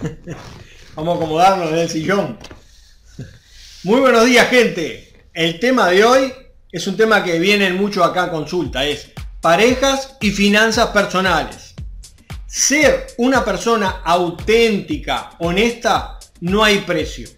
Vamos a acomodarnos en el sillón. Muy buenos días, gente. El tema de hoy es un tema que viene mucho acá a consulta. Es parejas y finanzas personales. Ser una persona auténtica, honesta, no hay precio.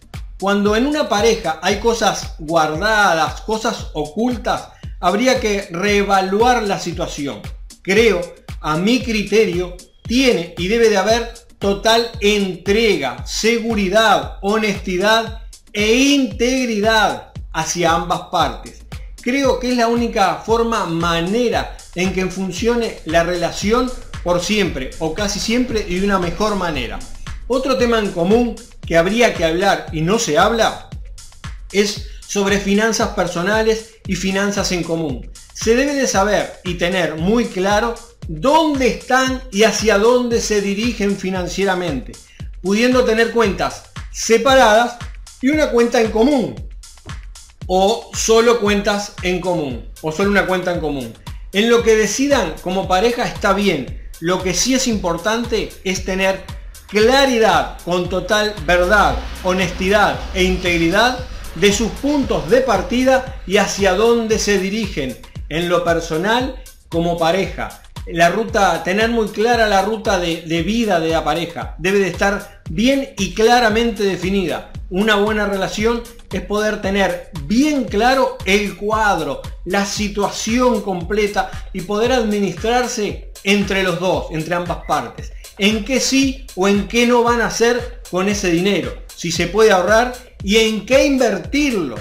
Cuando en una pareja hay cosas guardadas, cosas ocultas, habría que reevaluar la situación. Creo, a mi criterio, tiene y debe de haber total entrega, seguridad, honestidad e integridad hacia ambas partes. Creo que es la única forma, manera en que funcione la relación por siempre o casi siempre y de una mejor manera. Otro tema en común que habría que hablar y no se habla es sobre finanzas personales y finanzas en común. Se debe de saber y tener muy claro dónde están y hacia dónde se dirigen financieramente, pudiendo tener cuentas separadas y una cuenta en común o solo cuentas en común o solo una cuenta en común. En lo que decidan como pareja está bien. Lo que sí es importante es tener claridad con total verdad, honestidad e integridad de sus puntos de partida y hacia dónde se dirigen en lo personal como pareja. La ruta, tener muy clara la ruta de, de vida de la pareja. Debe de estar bien y claramente definida. Una buena relación es poder tener bien claro el cuadro, la situación completa y poder administrarse entre los dos, entre ambas partes. En qué sí o en qué no van a hacer con ese dinero. Si se puede ahorrar y en qué invertirlo.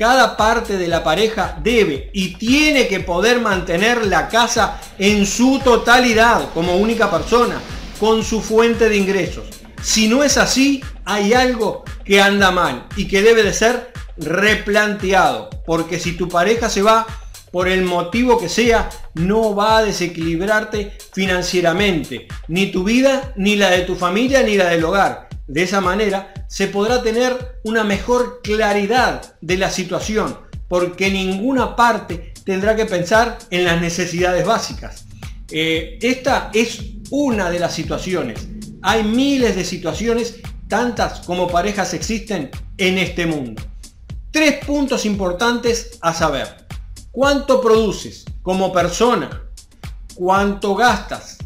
Cada parte de la pareja debe y tiene que poder mantener la casa en su totalidad como única persona, con su fuente de ingresos. Si no es así, hay algo que anda mal y que debe de ser replanteado. Porque si tu pareja se va por el motivo que sea, no va a desequilibrarte financieramente. Ni tu vida, ni la de tu familia, ni la del hogar. De esa manera se podrá tener una mejor claridad de la situación. Porque ninguna parte tendrá que pensar en las necesidades básicas. Eh, esta es una de las situaciones hay miles de situaciones, tantas como parejas existen en este mundo. Tres puntos importantes a saber. ¿Cuánto produces como persona? ¿Cuánto gastas?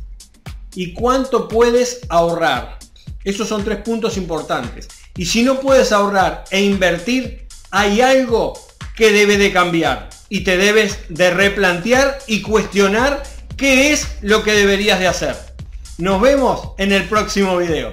¿Y cuánto puedes ahorrar? Esos son tres puntos importantes. Y si no puedes ahorrar e invertir, hay algo que debe de cambiar. Y te debes de replantear y cuestionar qué es lo que deberías de hacer. Nos vemos en el próximo video.